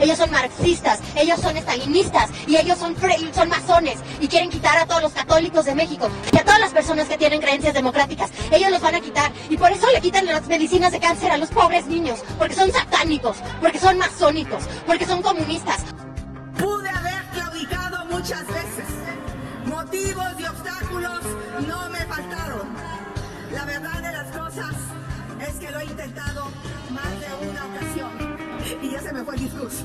ellos son marxistas, ellos son estalinistas y ellos son, son masones y quieren quitar a todos los católicos de México y a todas las personas que tienen creencias democráticas. Ellos los van a quitar y por eso le quitan las medicinas de cáncer a los pobres niños, porque son satánicos, porque son masónicos, porque son comunistas. Pude haber claudicado muchas veces. Motivos y obstáculos no me faltaron. La verdad de las cosas es que lo he intentado más de una ocasión y ya se me fue el discurso.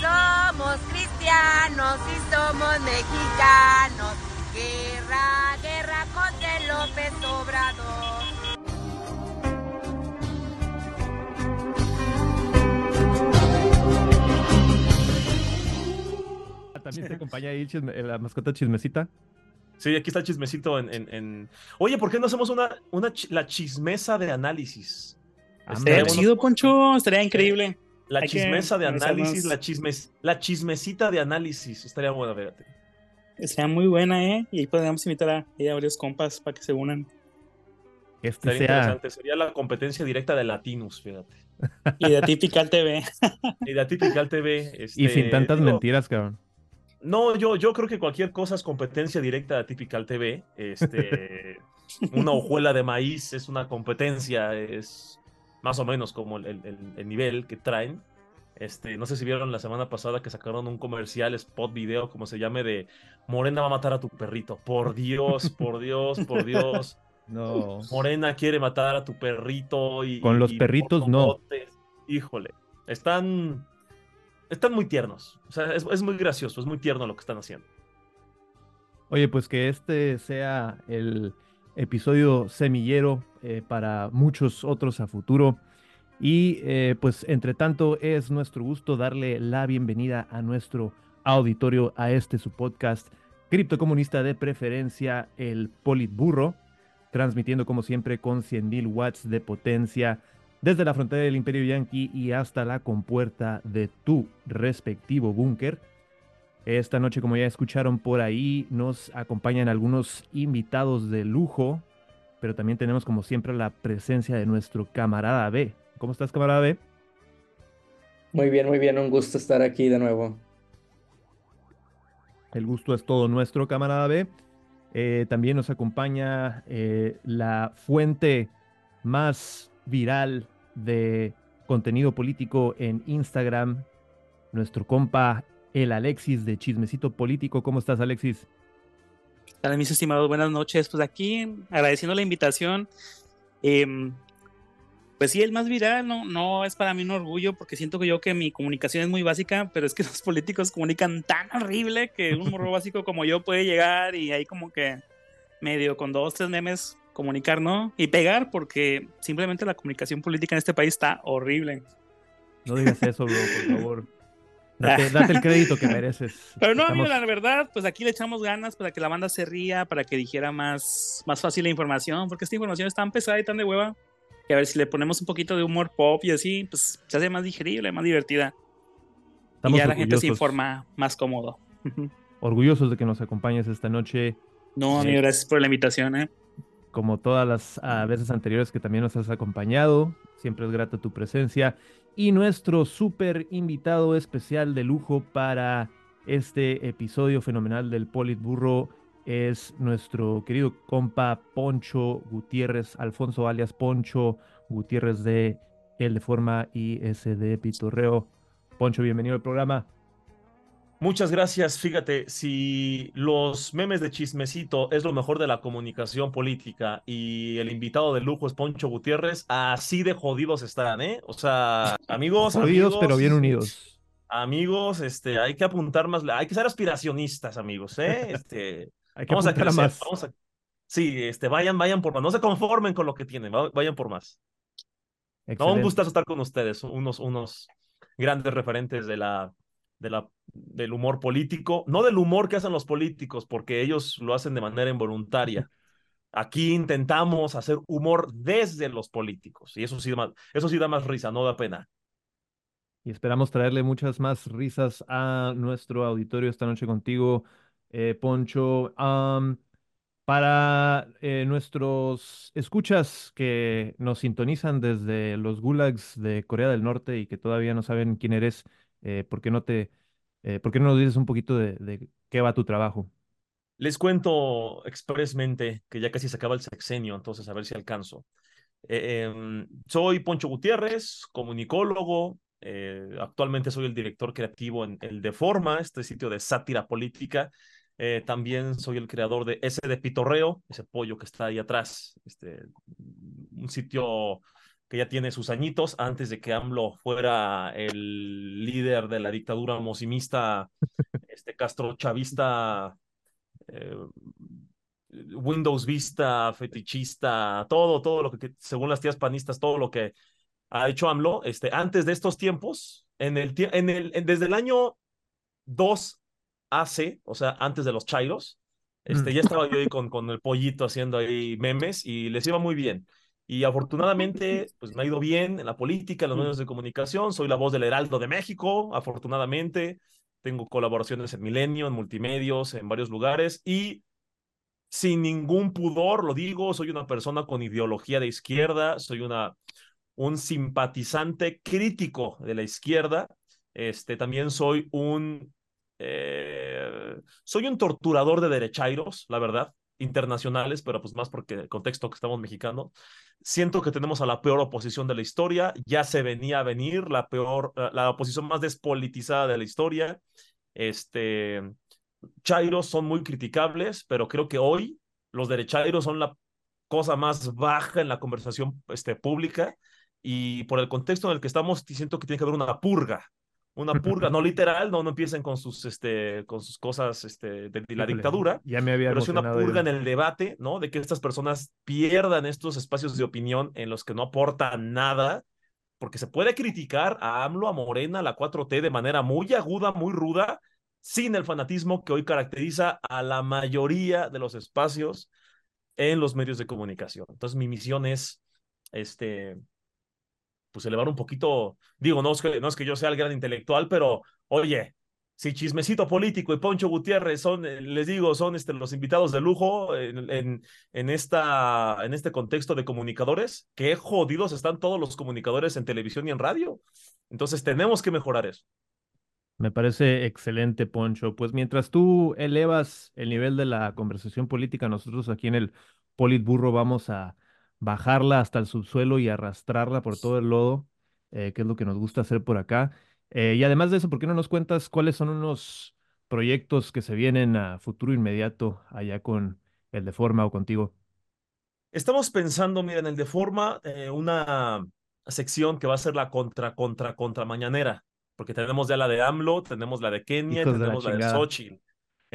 Somos cristianos y somos mexicanos. Guerra, guerra contra López Obrador. También te acompaña ahí la mascota chismecita. Sí, aquí está el chismecito en, Oye, ¿por qué no hacemos una, una la chismesa de análisis? Estaría chido, Poncho, estaría increíble. La chismesa de análisis, la, chismes, la chismecita de análisis, estaría buena, fíjate. Sería muy buena, ¿eh? Y ahí podríamos invitar a, varios compas para que se unan. Este Estaría interesante, sería la competencia directa de Latinus, fíjate. Y de Atypical TV. y de Atypical TV. y sin este, tantas mentiras, cabrón. No, yo, yo creo que cualquier cosa es competencia directa de Typical TV. Este, una hojuela de maíz es una competencia, es más o menos como el, nivel que traen. Este, no sé si vieron la semana pasada que sacaron un comercial, spot video, como se llame, de Morena va a matar a tu perrito. Por Dios, por Dios, por Dios. No. Morena quiere matar a tu perrito y. Con los perritos no. Híjole. Están están muy tiernos. O sea, es, muy gracioso, es muy tierno lo que están haciendo. Oye, pues que este sea el episodio semillero eh, para muchos otros a futuro. Y eh, pues entre tanto es nuestro gusto darle la bienvenida a nuestro auditorio a este su podcast criptocomunista de preferencia, el Politburro, transmitiendo como siempre con 100.000 watts de potencia desde la frontera del Imperio Yankee y hasta la compuerta de tu respectivo búnker. Esta noche, como ya escucharon por ahí, nos acompañan algunos invitados de lujo, pero también tenemos como siempre la presencia de nuestro camarada B. ¿Cómo estás, camarada B? Muy bien, muy bien, un gusto estar aquí de nuevo. El gusto es todo nuestro, camarada B. Eh, también nos acompaña eh, la fuente más viral de contenido político en Instagram, nuestro compa el Alexis de Chismecito Político. ¿Cómo estás, Alexis? Hola, mis estimados, buenas noches. Pues aquí, agradeciendo la invitación. Em, pues sí, el más viral no, no es para mí un orgullo porque siento que yo que mi comunicación es muy básica, pero es que los políticos comunican tan horrible que un morro básico como yo puede llegar y ahí como que medio con dos, tres memes comunicar, ¿no? Y pegar, porque simplemente la comunicación política en este país está horrible. No digas eso, bro, por favor. Date, el crédito que mereces. Pero no, la verdad, pues aquí le echamos ganas para que la banda se ría, para que dijera más, más fácil la información, porque esta información es tan pesada y tan de hueva, que a ver si le ponemos un poquito de humor pop y así, pues se hace más digerible, más divertida. y ya la gente se informa más cómodo. orgullosos de que nos acompañes esta noche. No, amigo, gracias por la invitación, ¿eh? Como todas las ah, veces anteriores que también nos has acompañado. Siempre es grata tu presencia. Y nuestro súper invitado especial de lujo para este episodio fenomenal del Politburro es nuestro querido compa Poncho Gutiérrez, Alfonso alias Poncho Gutiérrez de El de Forma y SD Pitorreo. Poncho, bienvenido al programa. Muchas gracias. Fíjate, si los memes de chismecito es lo mejor de la comunicación política y el invitado de lujo es Poncho Gutiérrez, así de jodidos están, ¿eh? O sea, amigos. Jodidos, pero bien unidos. Amigos, este, hay que apuntar más, hay que ser aspiracionistas, amigos, ¿eh? Este, hay que vamos a más. sí, este, vayan, vayan por más. No se conformen con lo que tienen, vayan por más. No, un gustazo estar con ustedes, unos, unos grandes referentes de la de la, del humor político, no del humor que hacen los políticos, porque ellos lo hacen de manera involuntaria. Aquí intentamos hacer humor desde los políticos y eso sí, eso sí da más risa, no da pena. Y esperamos traerle muchas más risas a nuestro auditorio esta noche contigo, eh, Poncho. Para eh, nuestros escuchas que nos sintonizan desde los gulags de Corea del Norte y que todavía no saben quién eres, eh, ¿por qué no te, eh, por qué no nos dices un poquito de, de qué va tu trabajo? Les cuento expresamente que ya casi se acaba el sexenio, entonces a ver si alcanzo. Em, soy Poncho Gutiérrez, comunicólogo. actualmente soy el director creativo en el Deforma, este sitio de sátira política eh, también soy el creador de ese de Pitorreo, ese pollo que está ahí atrás, este, un sitio que ya tiene sus añitos antes de que AMLO fuera el líder de la dictadura mosimista, este Castro Chavista, eh, Windows Vista, fetichista, todo, todo lo que, según las tías panistas, todo lo que ha hecho AMLO, este, antes de estos tiempos, en el, en el, desde el año 2 hace, o sea, antes de los Chairos, este, mm. ya estaba yo ahí con, con el pollito haciendo ahí memes y les iba muy bien. Y afortunadamente, pues me ha ido bien en la política, en los medios de comunicación. Soy la voz del Heraldo de México, afortunadamente. Tengo colaboraciones en Milenio, en Multimedios, en varios lugares. Y sin ningún pudor, lo digo, soy una persona con ideología de izquierda, soy una, un simpatizante crítico de la izquierda. Este, también soy un eh, soy un torturador de derechairos, la verdad, internacionales, pero pues más porque el contexto que estamos mexicano. Siento que tenemos a la peor oposición de la historia, ya se venía a venir la peor, la oposición más despolitizada de la historia. Este, chairos son muy criticables, pero creo que hoy los derechairos son la cosa más baja en la conversación este, pública y por el contexto en el que estamos, siento que tiene que haber una purga una purga, no literal, no, no empiecen con sus, este, con sus cosas este, de, la dictadura, ya me había pero es una purga en el debate, ¿no? De que estas personas pierdan estos espacios de opinión en los que no aportan nada, porque se puede criticar a AMLO, a Morena, a la 4T de manera muy aguda, muy ruda, sin el fanatismo que hoy caracteriza a la mayoría de los espacios en los medios de comunicación. Entonces mi misión es, este, pues elevar un poquito, digo, no es que, no es que yo sea el gran intelectual, pero oye, si Chismecito Político y Poncho Gutiérrez son, eh, les digo, son este, los invitados de lujo en, en, esta, en este contexto de comunicadores, qué jodidos están todos los comunicadores en televisión y en radio. Entonces tenemos que mejorar eso. Me parece excelente, Poncho. Pues mientras tú elevas el nivel de la conversación política, nosotros aquí en el Politburro vamos a bajarla hasta el subsuelo y arrastrarla por todo el lodo, eh, que es lo que nos gusta hacer por acá. Eh, y además de eso, ¿por qué no nos cuentas cuáles son unos proyectos que se vienen a futuro inmediato allá con el de forma o contigo? Estamos pensando, mira, en el de forma, eh, una sección que va a ser la contra, contra, contra mañanera, porque tenemos ya la de AMLO, tenemos la de Kenia, tenemos la, de Xochitl.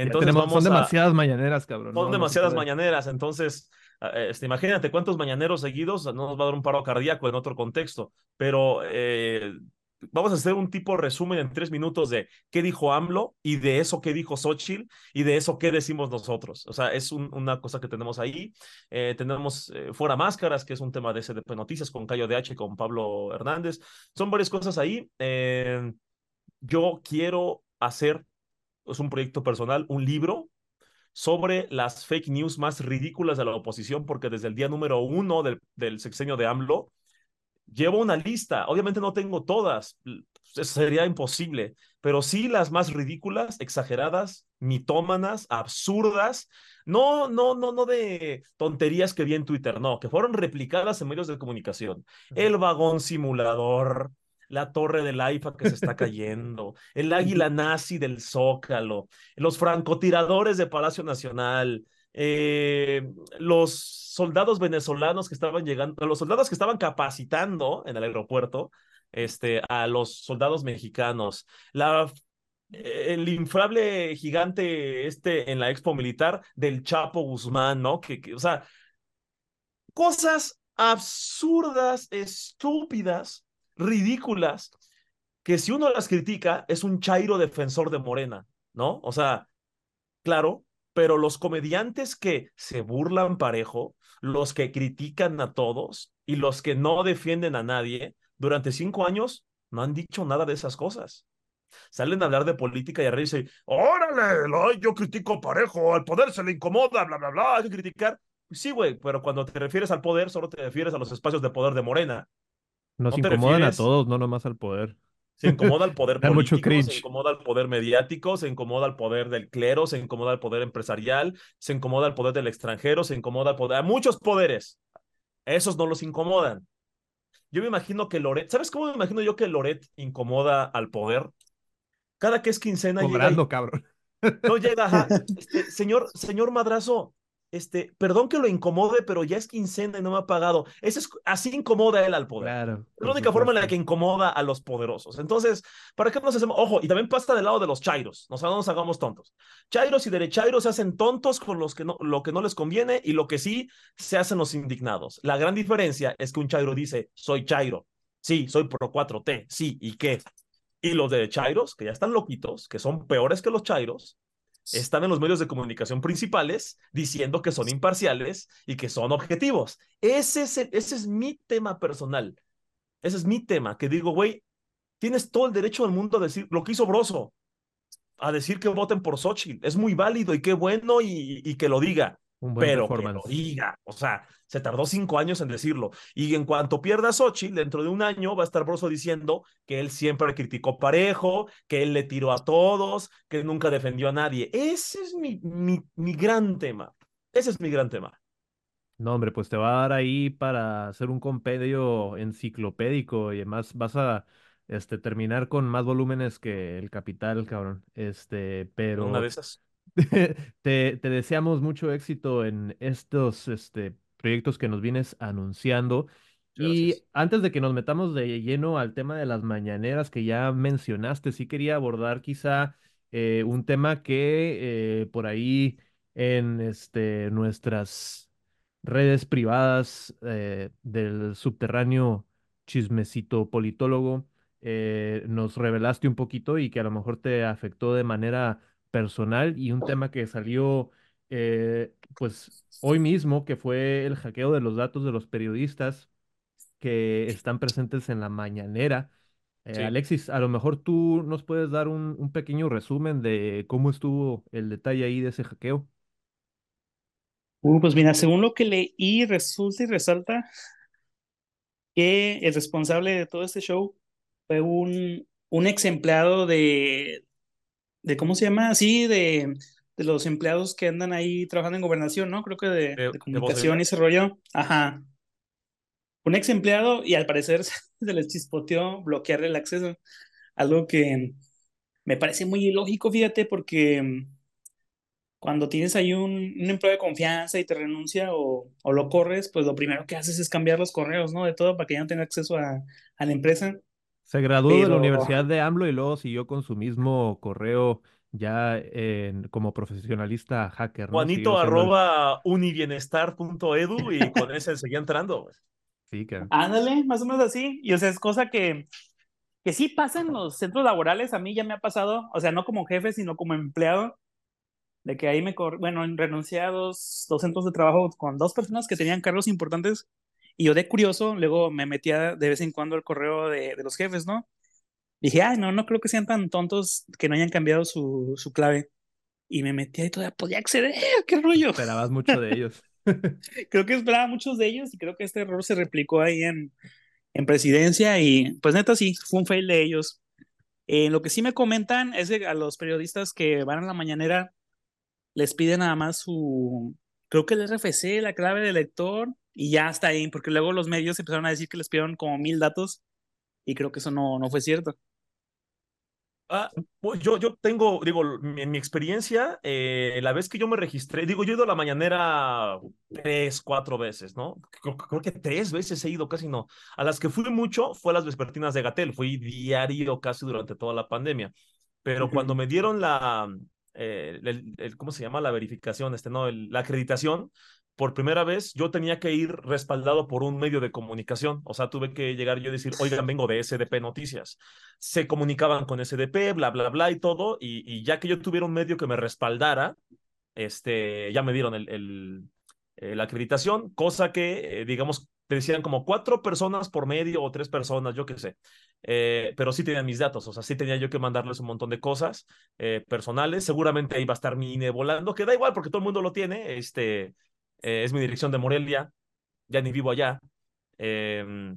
Entonces son demasiadas mañaneras, cabrón. Son demasiadas mañaneras, entonces Ah, este, imagínate cuántos mañaneros seguidos no nos va a dar un paro cardíaco en otro contexto, pero eh, vamos a hacer un tipo de resumen en tres minutos de qué dijo AMLO y de eso qué dijo Xochitl y de eso qué decimos nosotros. O sea, es una cosa que tenemos ahí. Eh, tenemos eh, Fuera Máscaras, que es un tema de SDP Noticias con Cayo DH y con Pablo Hernández. Son varias cosas ahí. yo quiero hacer, es un proyecto personal, un libro sobre las fake news más ridículas de la oposición, porque desde el día número uno del, del sexenio de AMLO, llevo una lista. Obviamente no tengo todas, sería imposible, pero sí las más ridículas, exageradas, mitómanas, absurdas. No, no, no, no de tonterías que vi en Twitter, no, que fueron replicadas en medios de comunicación. El vagón simulador, la torre del AIFA que se está cayendo, el águila nazi del Zócalo, los francotiradores de Palacio Nacional, eh, los soldados venezolanos que estaban llegando, los soldados que estaban capacitando en el aeropuerto este, a los soldados mexicanos, la el inflable gigante este en la expo militar del Chapo Guzmán, ¿no? Que, que, o sea, cosas absurdas, estúpidas, ridículas, que si uno las critica es un chairo defensor de Morena, ¿no? O sea, claro, pero los comediantes que se burlan parejo, los que critican a todos y los que no defienden a nadie, durante cinco años no han dicho nada de esas cosas. Salen a hablar de política y a reírse, órale, yo critico parejo, al poder se le incomoda, bla, bla, bla, hay que criticar. Sí, güey, pero cuando te refieres al poder, solo te refieres a los espacios de poder de Morena. Nos incomodan a todos, no nomás al poder. Se incomoda el poder político, se incomoda el poder mediático, se incomoda el poder del clero, se incomoda el poder empresarial, se incomoda el poder del extranjero, se incomoda el poder, hay muchos poderes. Esos no los incomodan. Yo me imagino que Loret, ¿sabes cómo me imagino yo que Loret incomoda al poder? Cada que es quincena Cobrando, cabrón. No llega, este, señor, señor Madrazo, este, perdón que lo incomode, pero ya es quincena y no me ha pagado. Eso es, así incomoda él al poder. Claro, es la única forma en la que incomoda a los poderosos. Entonces, ¿para qué nos hacemos? Ojo, y también pasa del lado de los chairos. no nos hagamos tontos. Chairos y derechairos se hacen tontos con los que no, lo que no les conviene y lo que sí se hacen los indignados. La gran diferencia es que un chairo dice, soy chairo. Sí, soy pro 4T. Sí, ¿y qué? Y los derechairos, que ya están loquitos, que son peores que los chairos, están en los medios de comunicación principales diciendo que son imparciales y que son objetivos. Ese es, ese es mi tema personal. Ese es mi tema, que digo, güey, tienes todo el derecho del mundo a decir lo que hizo Broso, a decir que voten por Xochitl. Es muy válido y qué bueno y que lo diga pero que lo diga. O sea, se tardó cinco años en decirlo. Y en cuanto pierda Xochitl, dentro de un año va a estar Broso diciendo que él siempre criticó parejo, que él le tiró a todos, que nunca defendió a nadie. Ese es mi, mi, mi gran tema. Ese es mi gran tema. No, hombre, pues te va a dar ahí para hacer un compendio enciclopédico y además vas a este, terminar con más volúmenes que el capital, cabrón. Este, pero. Una de esas. te, deseamos mucho éxito en estos este, proyectos que nos vienes anunciando. Y antes de que nos metamos de lleno al tema de las mañaneras que ya mencionaste, sí quería abordar quizá eh, un tema que eh, por ahí en este, nuestras redes privadas eh, del subterráneo chismecito politólogo nos revelaste un poquito y que a lo mejor te afectó de manera personal y un tema que salió eh, pues hoy mismo, que fue el hackeo de los datos de los periodistas que están presentes en la mañanera. Eh, Alexis, a lo mejor tú nos puedes dar un, un, pequeño resumen de cómo estuvo el detalle ahí de ese hackeo. Uh, pues mira, según lo que leí, resulta y resalta que el responsable de todo este show fue un, un ex empleado de, de ¿cómo se llama? Sí, de, de los empleados que andan ahí trabajando en gobernación, ¿no? Creo que de, de, comunicación y ese rollo. Ajá. Un ex empleado y al parecer se les chispoteó bloquearle el acceso. Algo que me parece muy ilógico, fíjate, porque cuando tienes ahí un, un empleo de confianza y te renuncia o, o, lo corres, pues lo primero que haces es cambiar los correos, ¿no? De todo para que ya no tenga acceso a, a la empresa. Se graduó de la Universidad de AMLO y luego siguió con su mismo correo ya como profesionalista hacker. Juanito arroba unibienestar.edu y con ese seguía entrando. Sí, que... Ándale, más o menos así. Y o sea, es cosa que, que sí pasa en los centros laborales. A mí ya me ha pasado, o sea, no como jefe, sino como empleado, de que ahí me, bueno, renuncié a dos, dos centros de trabajo con dos personas que tenían cargos importantes y yo de curioso, luego me metía de vez en cuando el correo de, de los jefes, ¿no? Dije, ay, no, no creo que sean tan tontos que no hayan cambiado su, su clave. Y me metí y todavía podía acceder, qué rollo. Esperabas mucho de ellos. creo que esperaba muchos de ellos y creo que este error se replicó ahí en, en presidencia y pues neta sí, fue un fail de ellos. Eh, lo que sí me comentan es que a los periodistas que van a la mañanera les piden nada más su, creo que el RFC, la clave del lector y ya está ahí, porque luego los medios empezaron a decir que les pidieron como mil datos y creo que eso no, no fue cierto. Ah, yo, yo tengo, digo, en mi experiencia, eh, la vez que yo me registré, digo, yo he ido a la mañanera tres, cuatro veces, ¿no? Creo, creo, que tres veces he ido, casi no. A las que fui mucho fue a las vespertinas de Gatel, fui diario casi durante toda la pandemia. Pero cuando me dieron la, eh, el, ¿cómo se llama? La verificación, este, ¿no? la acreditación, por primera vez yo tenía que ir respaldado por un medio de comunicación. O sea, tuve que llegar yo y decir, oigan, vengo de SDP Noticias. Se comunicaban con SDP, bla, bla, bla y todo. Y, ya que yo tuviera un medio que me respaldara, este, ya me dieron el, el, eh, la acreditación, cosa que, eh, digamos, te decían como cuatro personas por medio o tres personas, yo qué sé. Eh, pero sí tenían mis datos, o sea, sí tenía yo que mandarles un montón de cosas eh, personales. Seguramente ahí va a estar mi INE volando, que da igual porque todo el mundo lo tiene. Este es mi dirección de Morelia, ya ni vivo allá. Eh,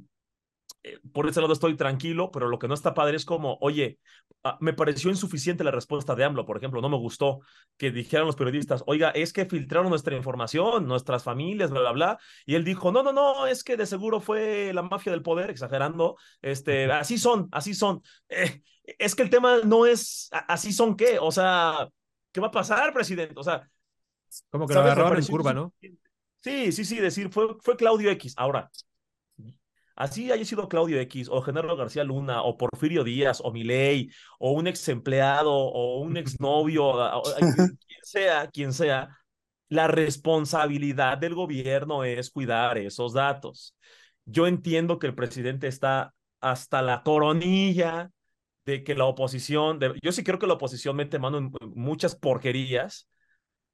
eh, por ese lado estoy tranquilo, pero lo que no está padre es como, oye, ah, me pareció insuficiente la respuesta de AMLO, por ejemplo, no me gustó que dijeran los periodistas, oiga, es que filtraron nuestra información, nuestras familias, bla, bla, bla, y él dijo, no, no, no, es que de seguro fue la mafia del poder, exagerando, este, así son, así son. Eh, es que el tema no es, así son qué, o sea, ¿qué va a pasar, presidente? O sea, como que lo agarraron en curva, ¿no? Sí, sí, sí, decir, fue, fue Claudio X. Ahora, Así haya sido Claudio X o Genaro García Luna o Porfirio Díaz o Milei o un ex empleado o un exnovio, quien sea, quien sea, la responsabilidad del gobierno es cuidar esos datos. Yo entiendo que el presidente está hasta la coronilla de que la oposición, yo sí creo que la oposición mete mano en muchas porquerías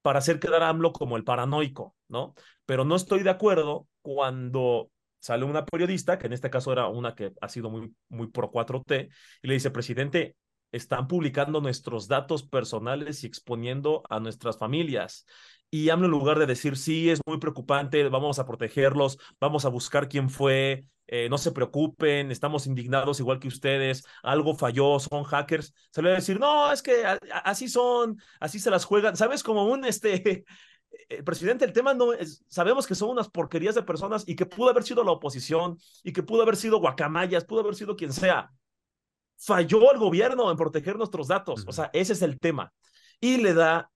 para hacer quedar a AMLO como el paranoico, ¿no? Pero no estoy de acuerdo cuando sale una periodista, que en este caso era una que ha sido muy, muy pro 4T, y le dice, presidente, están publicando nuestros datos personales y exponiendo a nuestras familias. Y AMLO en lugar de decir, sí, es muy preocupante, vamos a protegerlos, vamos a buscar quién fue, eh, no se preocupen, estamos indignados igual que ustedes, algo falló, son hackers, se le va a decir, no, es que así son, así se las juegan, ¿sabes? Como un, este, eh, presidente, el tema no es, sabemos que son unas porquerías de personas y que pudo haber sido la oposición y que pudo haber sido guacamayas, pudo haber sido quien sea. Falló el gobierno en proteger nuestros datos, o sea, ese es el tema. Y le da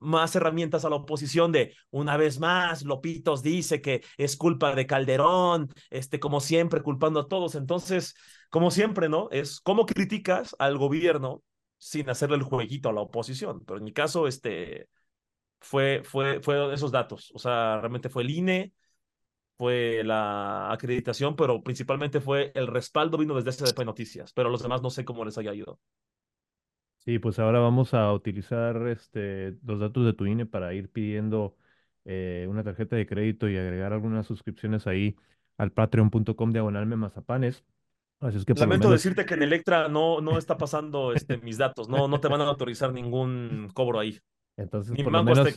más herramientas a la oposición de una vez más Lopitos dice que es culpa de Calderón, este como siempre culpando a todos, entonces como siempre, ¿no? Es cómo criticas al gobierno sin hacerle el jueguito a la oposición, pero en mi caso este fue, fue, fue esos datos. O sea, realmente fue el INE, fue la acreditación, pero principalmente fue el respaldo vino desde SDP Noticias, pero los demás no sé cómo les haya ido. Sí, pues ahora vamos a utilizar este, los datos de tu INE para ir pidiendo eh, una tarjeta de crédito y agregar algunas suscripciones ahí al patreon.com diagonal mazapanes. Así es que Lamento decirte que en Electra no, no está pasando este, mis datos, no, no te van a autorizar ningún cobro ahí. Entonces, por lo, menos,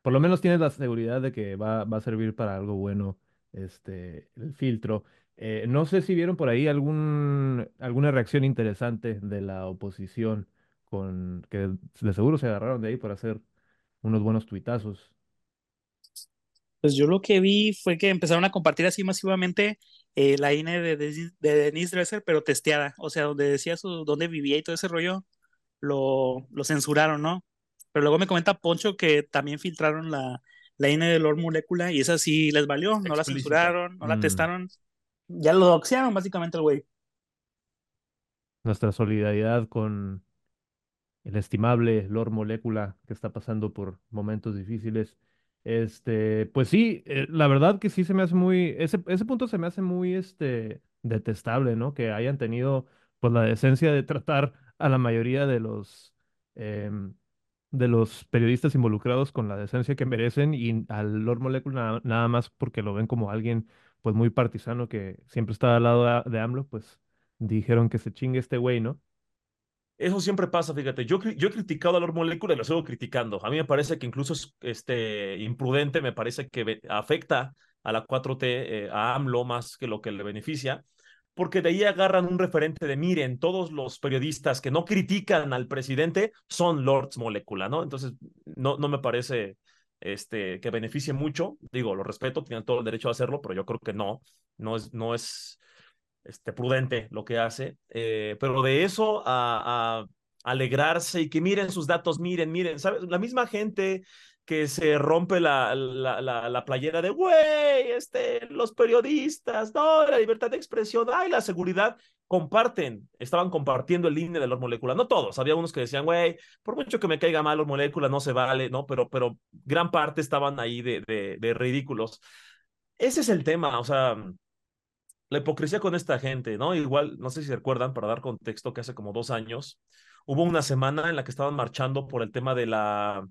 por lo menos tienes la seguridad de que va, va a servir para algo bueno este, el filtro. Eh, no sé si vieron por ahí algún, alguna reacción interesante de la oposición, con que de seguro se agarraron de ahí para hacer unos buenos tuitazos. Pues yo lo que vi fue que empezaron a compartir así masivamente eh, la INE de, de, Denise Dresser, pero testeada, o sea, donde decía su, dónde vivía y todo ese rollo, lo, lo censuraron, ¿no? Pero luego me comenta Poncho que también filtraron la, la INE de Lord Molecula y esa sí les valió, no la censuraron, no la mm. testaron. Ya lo doxearon básicamente el güey. Nuestra solidaridad con el estimable Lord Molecula que está pasando por momentos difíciles. Este, pues sí, eh, la verdad que sí se me hace muy, ese, ese punto se me hace muy este, detestable, ¿no? Que hayan tenido pues la decencia de tratar a la mayoría de los em, de los periodistas involucrados con la decencia que merecen y al Lord Molecula nada, más porque lo ven como alguien pues muy partisano que siempre está al lado de, AMLO, pues dijeron que se chingue este güey, ¿no? Eso siempre pasa, fíjate. Yo, yo he criticado a Lord Molecula y lo sigo criticando. A mí me parece que incluso es este, imprudente, me parece que afecta a la 4T, eh, a AMLO más que lo que le beneficia porque de ahí agarran un referente de, miren, todos los periodistas que no critican al presidente son Lords Molecula, ¿no? Entonces, no, no me parece este, que beneficie mucho. Digo, lo respeto, tienen todo el derecho a hacerlo, pero yo creo que no, no es, no es este, prudente lo que hace. Eh, pero de eso a, alegrarse y que miren sus datos, miren, miren, ¿sabes? La misma gente que se rompe la, la, la, playera de, güey, este, los periodistas, no, la libertad de expresión, ay, la seguridad, comparten, estaban compartiendo el línea de los moléculas, no todos, había unos que decían, güey, por mucho que me caiga mal los moléculas, no se vale, ¿no? Pero, pero gran parte estaban ahí de, de, de ridículos. Ese es el tema, o sea, la hipocresía con esta gente, ¿no? Igual, no sé si recuerdan, para dar contexto, que hace como dos años hubo una semana en la que estaban marchando por el tema de la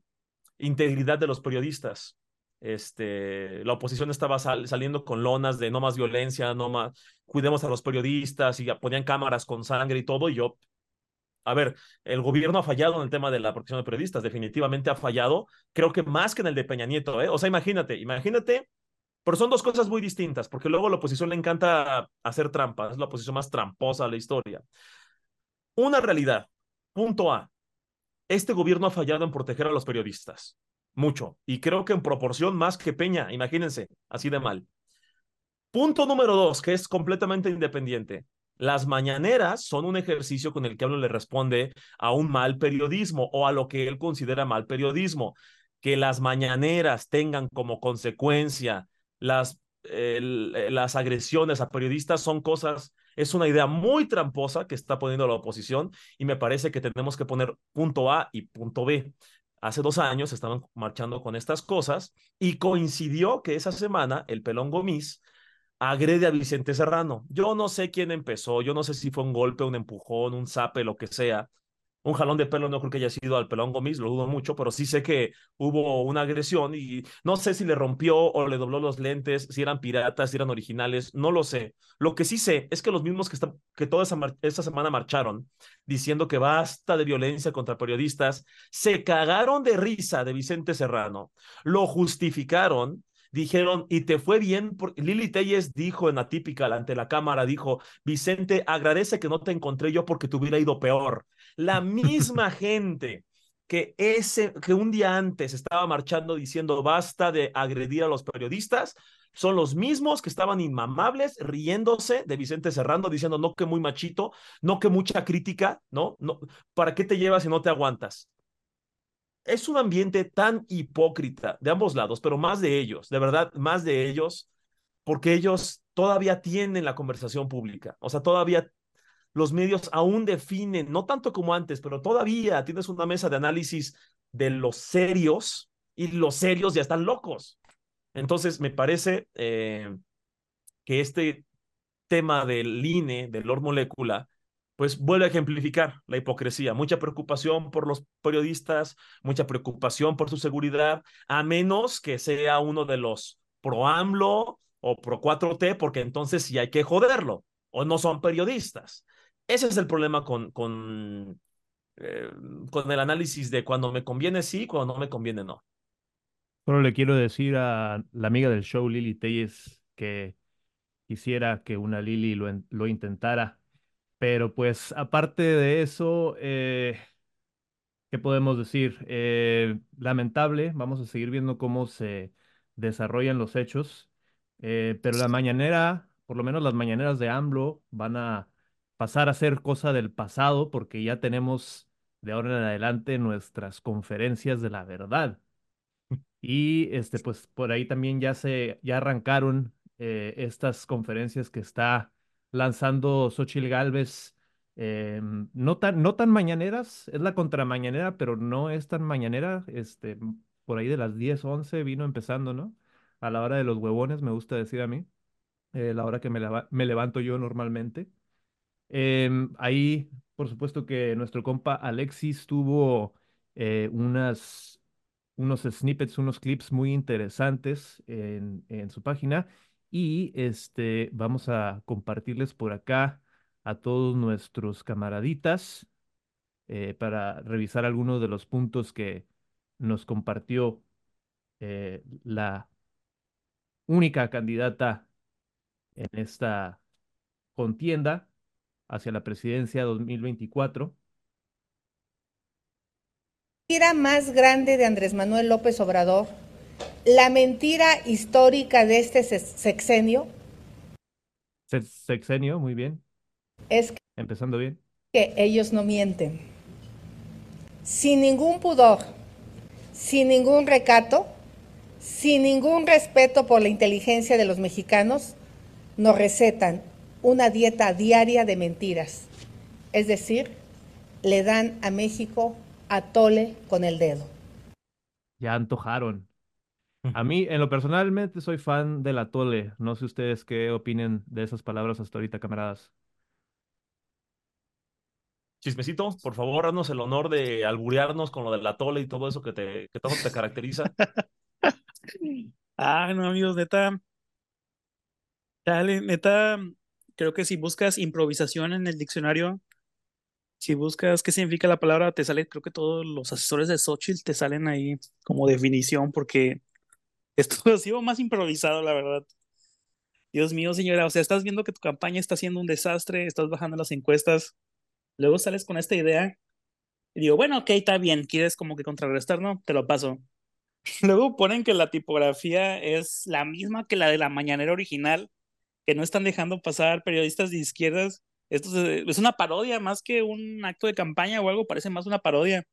integridad de los periodistas. este, la oposición estaba saliendo con lonas de no más violencia, no más, cuidemos a los periodistas y ponían cámaras con sangre y todo, y yo, a ver, el gobierno ha fallado en el tema de la protección de periodistas, definitivamente ha fallado, creo que más que en el de Peña Nieto, ¿eh? O sea, imagínate, imagínate, pero son dos cosas muy distintas, porque luego a la oposición le encanta hacer trampas, es la oposición más tramposa de la historia. Una realidad, punto A, este gobierno ha fallado en proteger a los periodistas mucho. Y creo que en proporción más que Peña, imagínense, así de mal. Punto número dos, que es completamente independiente. Las mañaneras son un ejercicio con el que uno le responde a un mal periodismo o a lo que él considera mal periodismo. Que las mañaneras tengan como consecuencia las, las agresiones a periodistas son cosas, es una idea muy tramposa que está poniendo la oposición y me parece que tenemos que poner punto A y punto B hace dos años estaban marchando con estas cosas y coincidió que esa semana el pelón Gomis agrede a Vicente Serrano. Yo no sé quién empezó, yo no sé si fue un golpe, un empujón, un zape, lo que sea, un jalón de pelo no creo que haya sido al pelón Gomis, lo dudo mucho, pero sí sé que hubo una agresión y no sé si le rompió o le dobló los lentes, si eran piratas, si eran originales, no lo sé. Lo que sí sé es que los mismos que, que toda esa, semana marcharon diciendo que basta de violencia contra periodistas, se cagaron de risa de Vicente Serrano, lo justificaron dijeron, y te fue bien, Lili Telles dijo en Atípica ante la cámara, dijo, Vicente, agradece que no te encontré yo porque te hubiera ido peor. La misma gente que, ese, que un día antes estaba marchando diciendo, basta de agredir a los periodistas, son los mismos que estaban inmamables riéndose de Vicente Serrano, diciendo, no que muy machito, no que mucha crítica, ¿no? no ¿Para qué te llevas si no te aguantas? es un ambiente tan hipócrita de ambos lados, pero más de ellos, de verdad, más de ellos, porque ellos todavía tienen la conversación pública, o sea, todavía los medios aún definen, no tanto como antes, pero todavía tienes una mesa de análisis de los serios y los serios ya están locos. Entonces, me parece eh, que este tema del INE, del Lord Molecula, pues vuelve a ejemplificar la hipocresía, mucha preocupación por los periodistas, mucha preocupación por su seguridad, a menos que sea uno de los pro AMLO o pro 4T, porque entonces sí hay que joderlo, o no son periodistas. Ese es el problema con, con, eh, con el análisis de cuando me conviene sí, cuando no me conviene no. Solo le quiero decir a la amiga del show, Lili Telles, que quisiera que una Lili lo, lo intentara pero pues aparte de eso, eh, ¿qué podemos decir? Eh, lamentable, vamos a seguir viendo cómo se desarrollan los hechos, pero la mañanera, por lo menos las mañaneras de AMLO, van a pasar a ser cosa del pasado porque ya tenemos de ahora en adelante nuestras conferencias de la verdad. Y este, pues por ahí también ya se, ya arrancaron estas conferencias que está lanzando Xochitl Galvez, eh, no, tan, no tan mañaneras, es la contramañanera, pero no es tan mañanera, este, por ahí de las 10, 11 vino empezando, ¿no? A la hora de los huevones, me gusta decir a mí, eh, la hora que me, me levanto yo normalmente. Em, ahí, por supuesto que nuestro compa Alexis tuvo eh, unos snippets, unos clips muy interesantes en, en su página. Y este, vamos a compartirles por acá a todos nuestros camaraditas eh, para revisar algunos de los puntos que nos compartió eh, la única candidata en esta contienda hacia la presidencia 2024. Mentira más grande de Andrés Manuel López Obrador la mentira histórica de este sexenio. Sexenio, muy bien. Es que, Empezando bien. Que ellos no mienten. Sin ningún pudor, sin ningún recato, sin ningún respeto por la inteligencia de los mexicanos, nos recetan una dieta diaria de mentiras. Es decir, le dan a México a tole con el dedo. Ya antojaron. A mí, en lo personalmente, soy fan de la Tole. No sé ustedes qué opinen de esas palabras hasta ahorita, camaradas. Chismecito, por favor, haznos el honor de alburearnos con lo de la Tole y todo eso que, te, que todo te caracteriza. Ah, no, amigos, neta. Dale, neta, creo que si buscas improvisación en el diccionario, si buscas qué significa la palabra, te sale, creo que todos los asesores de Xochitl te salen ahí como definición, porque esto ha sido más improvisado, la verdad. Dios mío, señora, o sea, estás viendo que tu campaña está siendo un desastre, estás bajando las encuestas, luego sales con esta idea y digo, bueno, ok, está bien, quieres como que contrarrestar, ¿no? Te lo paso. Luego ponen que la tipografía es la misma que la de la mañanera original, que no están dejando pasar periodistas de izquierdas. Esto es una parodia más que un acto de campaña o algo, parece más una parodia.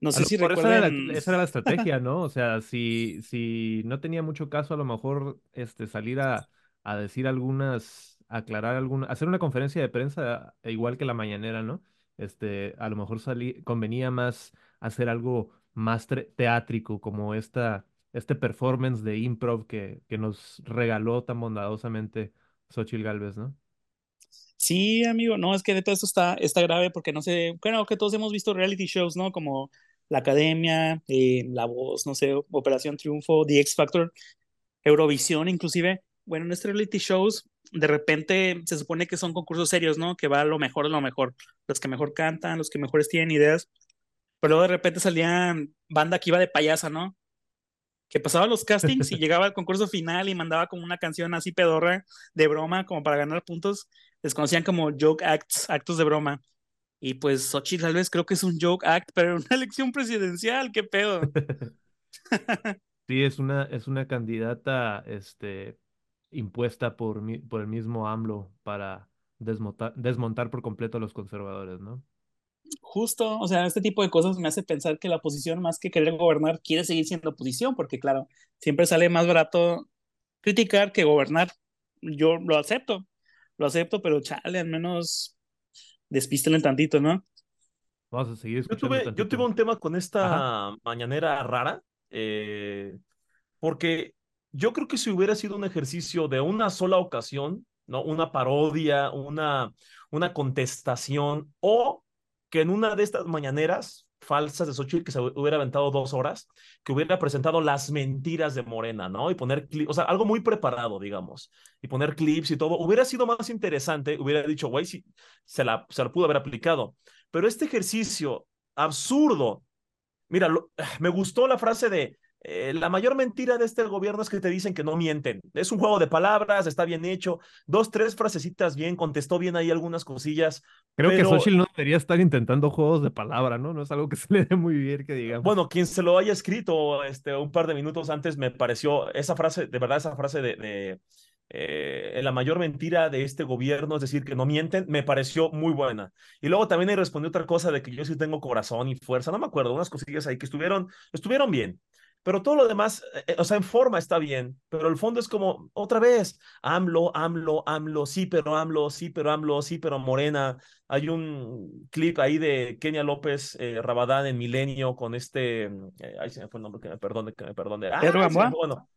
No sé si recuerdan... esa, era la, estrategia, ¿no? O sea, si, si no tenía mucho caso, a lo mejor este, salir a, a decir algunas, aclarar alguna, hacer una conferencia de prensa igual que la mañanera, ¿no? Este, a lo mejor salí, convenía más hacer algo más teátrico, como esta, este performance de improv que, que nos regaló tan bondadosamente Xochitl Galvez, ¿no? Sí, amigo, no, es que de todo esto está, está grave porque no sé, bueno, que todos hemos visto reality shows, ¿no? Como La Academia, eh, La Voz, no sé, Operación Triunfo, The X Factor, Eurovisión inclusive. Bueno, en estos reality shows, de repente se supone que son concursos serios, ¿no? Que va lo mejor de lo mejor. Los que mejor cantan, los que mejores tienen ideas. Pero luego de repente salía banda que iba de payasa, ¿no? Que pasaba los castings y llegaba al concurso final y mandaba como una canción así pedorra de broma, como para ganar puntos. Les conocían como joke acts, actos de broma. Y pues Xochitl tal vez creo que es un joke act, pero una elección presidencial, qué pedo. sí, es una, es una candidata este, impuesta por, por el mismo AMLO para desmontar, desmontar por completo a los conservadores, ¿no? Justo, o sea, este tipo de cosas me hace pensar que la oposición, más que querer gobernar, quiere seguir siendo oposición, porque claro, siempre sale más barato criticar que gobernar. Yo lo acepto, lo acepto, pero chale, al menos despístenle tantito, ¿no? Vamos a seguir yo tuve, yo tuve un tema con esta mañanera rara, eh, porque yo creo que si hubiera sido un ejercicio de una sola ocasión, ¿no? Una parodia, una, una contestación o que en una de estas mañaneras falsas de Xochitl, que se hubiera aventado dos horas, que hubiera presentado las mentiras de Morena, ¿no? Y poner clips, o sea, algo muy preparado, digamos, y poner clips y todo, hubiera sido más interesante, hubiera dicho, güey, sí, se la, se la pudo haber aplicado. Pero este ejercicio absurdo, mira, me gustó la frase de, eh, la mayor mentira de este gobierno es que te dicen que no mienten. Es un juego de palabras, está bien hecho. Dos, tres frasecitas bien, contestó bien ahí algunas cosillas. Creo que Xochitl no debería estar intentando juegos de palabra, ¿no? No es algo que se le dé muy bien, que digamos. Bueno, quien se lo haya escrito este, un par de minutos antes me pareció esa frase, de verdad, esa frase de, eh, la mayor mentira de este gobierno es decir que no mienten, me pareció muy buena. Y luego también ahí respondió otra cosa de que yo sí tengo corazón y fuerza, no me acuerdo, unas cosillas ahí que estuvieron, estuvieron bien. Pero todo lo demás, eh, eh, o sea, en forma está bien, pero el fondo es como, otra vez, AMLO, AMLO, AMLO, sí, pero AMLO, sí, pero AMLO, sí, pero Morena. Hay un clip ahí de Kenia López eh, Rabadán en Milenio con este, ay, se me fue el nombre, que me perdone, que me perdone. Ah, Pedro Bueno,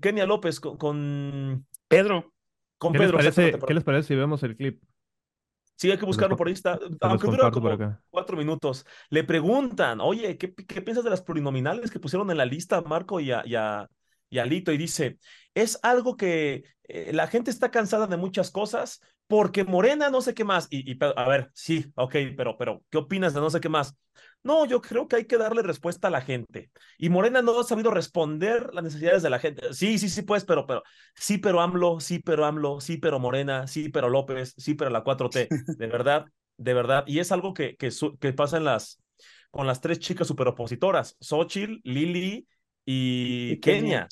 Kenia López con, Pedro. Con Pedro. ¿Qué les parece si vemos el clip? Sí, hay que buscarlo por ahí está. Aunque dura como cuatro minutos. Le preguntan, oye, ¿qué, piensas de las plurinominales que pusieron en la lista Marco y a, y a, Lito? Y dice, es algo que eh, la gente está cansada de muchas cosas porque Morena no sé qué más. Y, y a ver, sí, ok, pero, pero, ¿qué opinas de no sé qué más? No, yo creo que hay que darle respuesta a la gente. Y Morena no ha sabido responder las necesidades de la gente. Sí, sí, sí, pues, pero, pero, sí, pero AMLO, sí, pero AMLO, sí, pero Morena, sí, pero López, sí, pero la 4T. De verdad, de verdad. Y es algo que, que, que pasa en las, con las tres chicas superopositoras, Xochitl, Lili y, Kenia.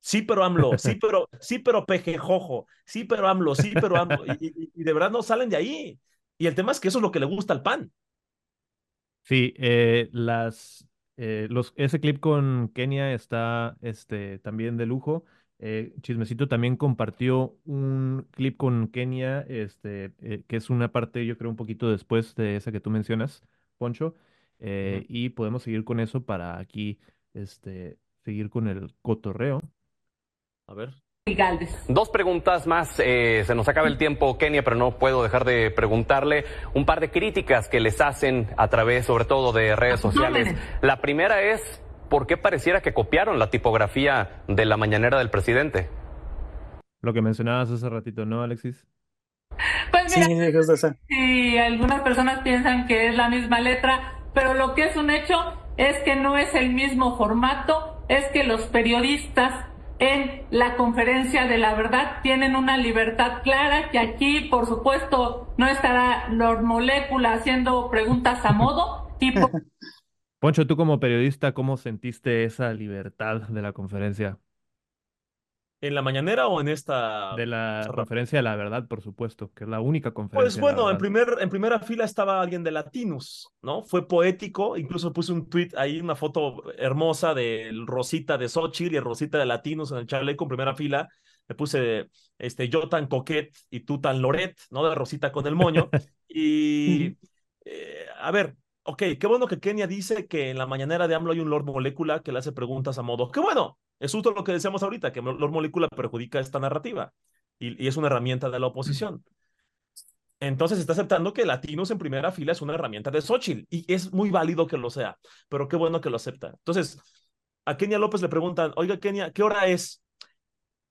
Sí, pero AMLO, sí, pero, sí, pero Pejejojo, sí, pero AMLO, sí, pero AMLO. Y, y de verdad no salen de ahí. Y el tema es que eso es lo que le gusta al PAN. Sí, eh, las, eh, los, ese clip con Kenia está este, también de lujo. Eh, Chismecito también compartió un clip con Kenia, este, que es una parte, yo creo, un poquito después de esa que tú mencionas, Poncho. Y podemos seguir con eso para aquí este, seguir con el cotorreo. A ver. Dos preguntas más. Eh, se nos acaba el tiempo, Kenia, pero no puedo dejar de preguntarle un par de críticas que les hacen a través, sobre todo, de redes sociales. La primera es ¿por qué pareciera que copiaron la tipografía de la mañanera del presidente? Lo que mencionabas hace ratito, ¿no, Alexis? Pues mira, sí, algunas personas piensan que es la misma letra, pero lo que es un hecho es que no es el mismo formato, es que los periodistas en la conferencia de la verdad tienen una libertad clara, que aquí, por supuesto, no estará Lord Molécula haciendo preguntas a modo, tipo... Poncho, tú como periodista, ¿cómo sentiste esa libertad de la conferencia? ¿En la mañanera o en esta? De la conferencia de la verdad, por supuesto, que es la única conferencia. Pues bueno, en, primer, en primera fila estaba alguien de Latinus, ¿no? Fue poético, incluso puse un tweet ahí, una foto hermosa de Rosita de Xochitl y Rosita de Latinus en el chaleco en primera fila. Le puse este, yo tan coquet y tú tan Loret, ¿no? De Rosita con el moño. y, eh, a ver, ok, qué bueno que Kenia dice que en la mañanera de AMLO hay un Lord Molécula que le hace preguntas a modo. ¡Qué bueno! Es justo lo que decíamos ahorita, que Lord Molecula perjudica esta narrativa y, es una herramienta de la oposición. Entonces está aceptando que Latinos en primera fila es una herramienta de Xochitl y es muy válido que lo sea, pero qué bueno que lo acepta. Entonces, a Kenia López le preguntan, oiga Kenia, ¿qué hora es?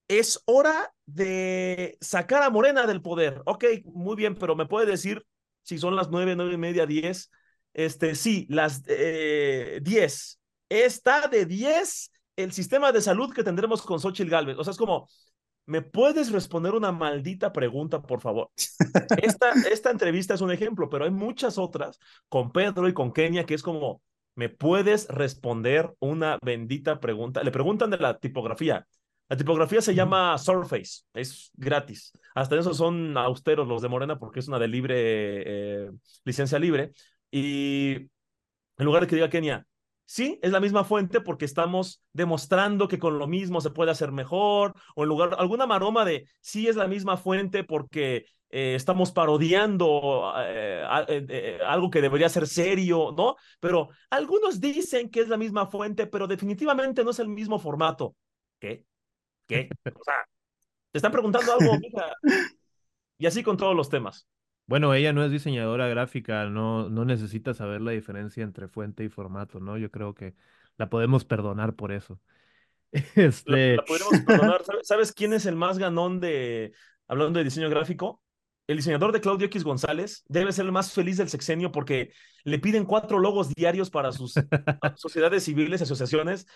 Es hora de sacar a Morena del poder. Ok, muy bien, pero ¿me puede decir si son las nueve, nueve y media, diez? Este, sí, las eh, diez. Está de diez el sistema de salud que tendremos con Xochitl Galvez. O sea, es como, ¿me puedes responder una maldita pregunta, por favor? Esta, esta entrevista es un ejemplo, pero hay muchas otras con Pedro y con Kenia que es como, ¿me puedes responder una bendita pregunta? Le preguntan de la tipografía. La tipografía se llama Surface, es gratis. Hasta eso son austeros los de Morena porque es una de libre, eh, licencia libre. Y en lugar de que diga Kenia, Sí, es la misma fuente porque estamos demostrando que con lo mismo se puede hacer mejor, o en lugar, alguna maroma de sí es la misma fuente porque eh, estamos parodiando eh, eh, algo que debería ser serio, ¿no? Pero algunos dicen que es la misma fuente, pero definitivamente no es el mismo formato. ¿Qué? ¿Qué? O sea, te están preguntando algo, mija. Y así con todos los temas. Bueno, ella no es diseñadora gráfica, no, no necesita saber la diferencia entre fuente y formato, ¿no? Yo creo que la podemos perdonar por eso. Este... La, podemos perdonar. ¿Sabes, quién es el más ganón de, hablando de diseño gráfico? El diseñador de Claudio X González debe ser el más feliz del sexenio porque le piden cuatro logos diarios para sus sociedades civiles, asociaciones.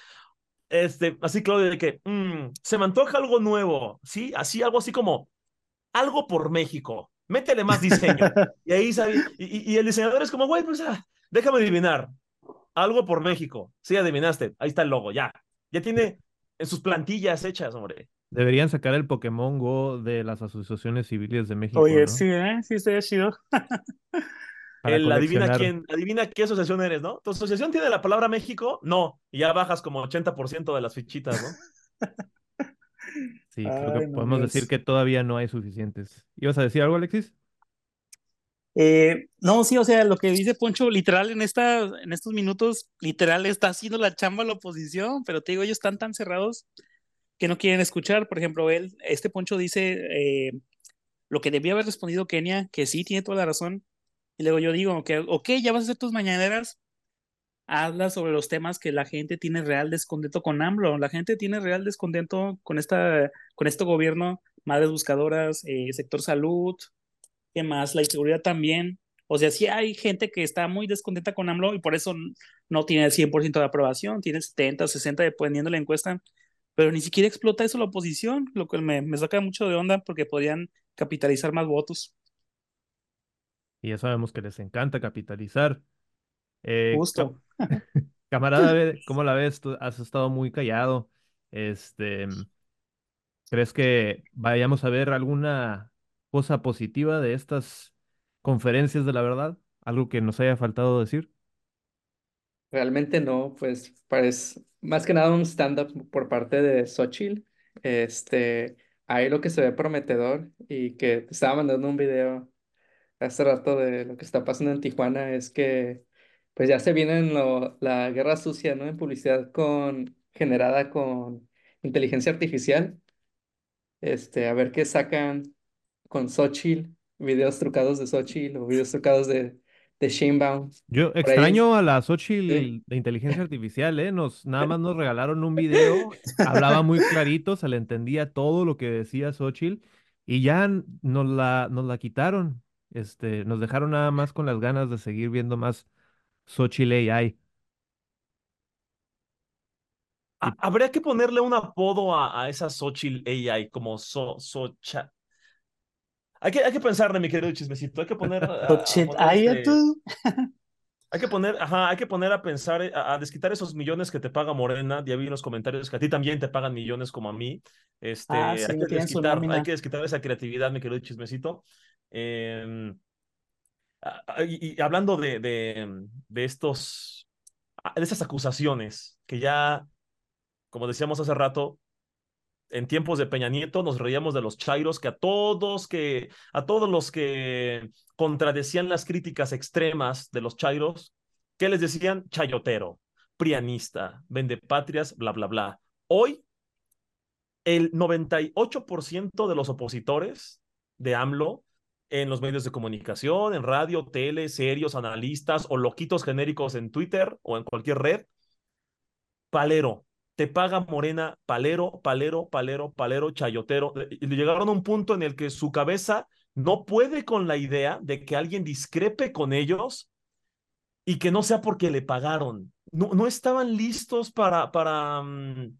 Este, así Claudio, de que mm, se me antoja algo nuevo, ¿sí? Así, algo así como algo por México métele más diseño. y ahí y, el diseñador es como, güey, pues ah, déjame adivinar. Algo por México. Sí, adivinaste. Ahí está el logo, ya. Ya tiene en sus plantillas hechas, hombre. Deberían sacar el Pokémon Go de las asociaciones civiles de México. Oye, sí, ¿eh? Sí, ha chido. el adivina quién, adivina qué asociación eres, ¿no? ¿Tu asociación tiene la palabra México? No. Y ya bajas como 80% de las fichitas, ¿no? Sí, creo que podemos decir que todavía no hay suficientes. ¿Ibas a decir algo, Alexis? Eh, no, sí, o sea, lo que dice Poncho, literal, en, esta, en estos minutos, literal, está haciendo la chamba la oposición, pero te digo, ellos están tan cerrados que no quieren escuchar. Por ejemplo, él, este Poncho dice eh, lo que debía haber respondido Kenia, que sí, tiene toda la razón. Y luego yo digo, que, ok, ya vas a hacer tus mañaneras, habla sobre los temas que la gente tiene real descontento con AMLO. La gente tiene real descontento con, esta, con este gobierno, madres buscadoras, eh, sector salud, ¿qué más? La inseguridad también. O sea, sí hay gente que está muy descontenta con AMLO y por eso no tiene el 100% de aprobación, tiene 70, 60 dependiendo de la encuesta, pero ni siquiera explota eso la oposición, lo que me, me saca mucho de onda porque podrían capitalizar más votos. Y ya sabemos que les encanta capitalizar. Eh, Justo. camarada, ¿cómo la ves? Tú has estado muy callado. Este, ¿crees que vayamos a ver alguna cosa positiva de estas conferencias de la verdad? ¿Algo que nos haya faltado decir? Realmente no, pues parece más que nada un stand-up por parte de Xochitl. Este, ahí lo que se ve prometedor y que estaba mandando un video hace rato de lo que está pasando en Tijuana es que pues ya se viene la guerra sucia, ¿no? En publicidad con, generada con inteligencia artificial. Este, a ver qué sacan con Xochitl, videos trucados de Xochitl o videos trucados de, de Shinbound. Yo extraño a la Xochitl de inteligencia artificial, ¿eh? Nos, nada más nos regalaron un video, hablaba muy clarito, se le entendía todo lo que decía Xochitl y ya nos la, nos la quitaron. Este, nos dejaron nada más con las ganas de seguir viendo más Xochitl AI. Habría que ponerle un apodo a, esa Xochitl AI, como so, Socha. Hay que, hay que pensarle, mi querido chismecito. Hay que poner. Xochitl AI, este tú. Hay que poner, ajá, hay que poner a pensar, a, desquitar esos millones que te paga Morena. Ya vi en los comentarios que a ti también te pagan millones como a mí. Este, ah, hay, que desquitar, hay, que desquitar, esa creatividad, mi querido chismecito. Em, y, hablando de, de, estos, de esas acusaciones que ya como decíamos hace rato, en tiempos de Peña Nieto nos reíamos de los chairos que a todos que a todos los que contradecían las críticas extremas de los chairos, ¿qué les decían? Chayotero, prianista, vendepatrias, bla bla bla. Hoy el 98% de los opositores de AMLO en los medios de comunicación, en radio, tele, serios, analistas o loquitos genéricos en Twitter o en cualquier red, palero, te paga Morena palero, palero, palero, palero, chayotero. Llegaron a un punto en el que su cabeza no puede con la idea de que alguien discrepe con ellos y que no sea porque le pagaron. No, no estaban listos para, para, mm,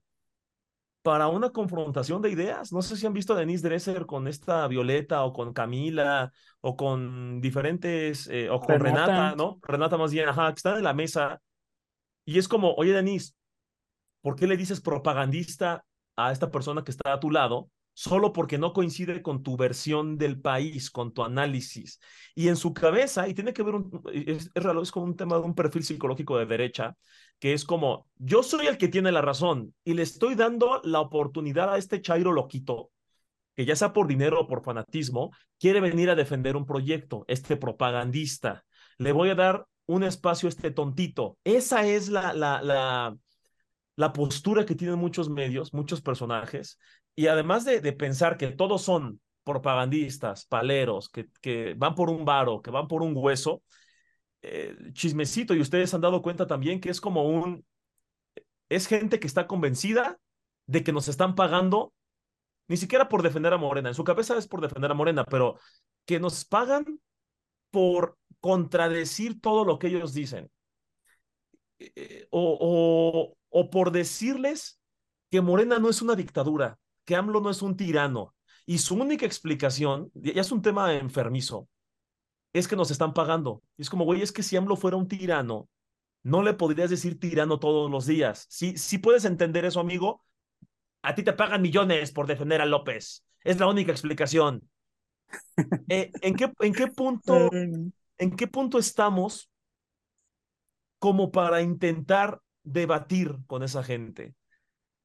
para una confrontación de ideas. No sé si han visto a Denise Dresser con esta Violeta o con Camila o con diferentes, eh, o con Renata. Renata, ¿no? Renata más bien, ajá, que están en la mesa. Y es como, oye, Denise, ¿Por qué le dices propagandista a esta persona que está a tu lado? Solo porque no coincide con tu versión del país, con tu análisis. Y en su cabeza, y tiene que ver, un, es, es, es como un tema de un perfil psicológico de derecha, que es como, yo soy el que tiene la razón y le estoy dando la oportunidad a este Chairo loquito, que ya sea por dinero o por fanatismo, quiere venir a defender un proyecto, este propagandista. Le voy a dar un espacio a este tontito. Esa es la, la, la, la postura que tienen muchos medios, muchos personajes, y además de, pensar que todos son propagandistas, paleros, que, que, van por un varo, que van por un hueso, eh, chismecito, y ustedes han dado cuenta también que es como un, es gente que está convencida de que nos están pagando, ni siquiera por defender a Morena, en su cabeza es por defender a Morena, pero que nos pagan por contradecir todo lo que ellos dicen. Eh, o, o por decirles que Morena no es una dictadura, que AMLO no es un tirano. Y su única explicación, ya es un tema enfermizo, es que nos están pagando. Y es como, güey, es que si AMLO fuera un tirano, no le podrías decir tirano todos los días. Si, si puedes entender eso, amigo, a ti te pagan millones por defender a López. Es la única explicación. Eh, ¿en, qué, ¿En qué punto en qué punto estamos como para intentar debatir con esa gente?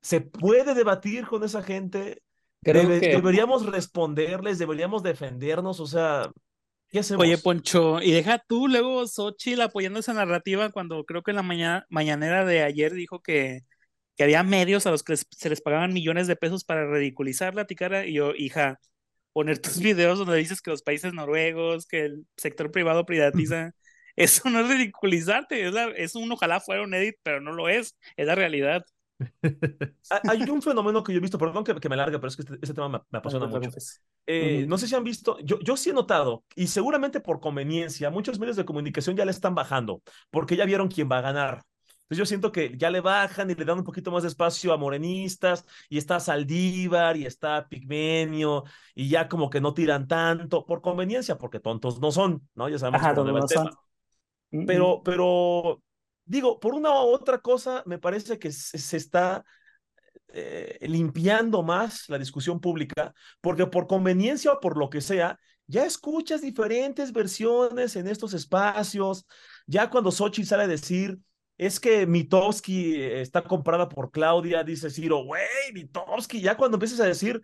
¿Se puede debatir con esa gente? Deberíamos responderles, deberíamos defendernos, o sea, ¿qué hacemos? Oye, Poncho, y deja tú luego Xochitl apoyando esa narrativa cuando creo que en la mañana, mañanera de ayer dijo que, que había medios a los que se les pagaban millones de pesos para ridiculizar la ticara, y yo, hija, poner tus videos donde dices que los países noruegos, que el sector privado privatiza eso no es ridiculizarte, es, es un ojalá fuera un edit, pero no lo es, es la realidad. Hay un fenómeno que yo he visto, perdón que, me largue, pero es que este, este tema me, apasiona mucho. Eh, no sé si han visto, yo, yo sí he notado, y seguramente por conveniencia, muchos medios de comunicación ya le están bajando, porque ya vieron quién va a ganar. Entonces yo siento que ya le bajan y le dan un poquito más de espacio a morenistas, y está Saldívar, y está Pigmenio, y ya como que no tiran tanto, por conveniencia, porque tontos no son, ¿no? Ya sabemos cómo el tema. Pero, pero, digo, por una u otra cosa, me parece que se, está eh, limpiando más la discusión pública, porque por conveniencia o por lo que sea, ya escuchas diferentes versiones en estos espacios. Ya cuando Sochi sale a decir, es que Mitowski está comprada por Claudia, dice Ciro, güey, Mitowski, ya cuando empiezas a decir,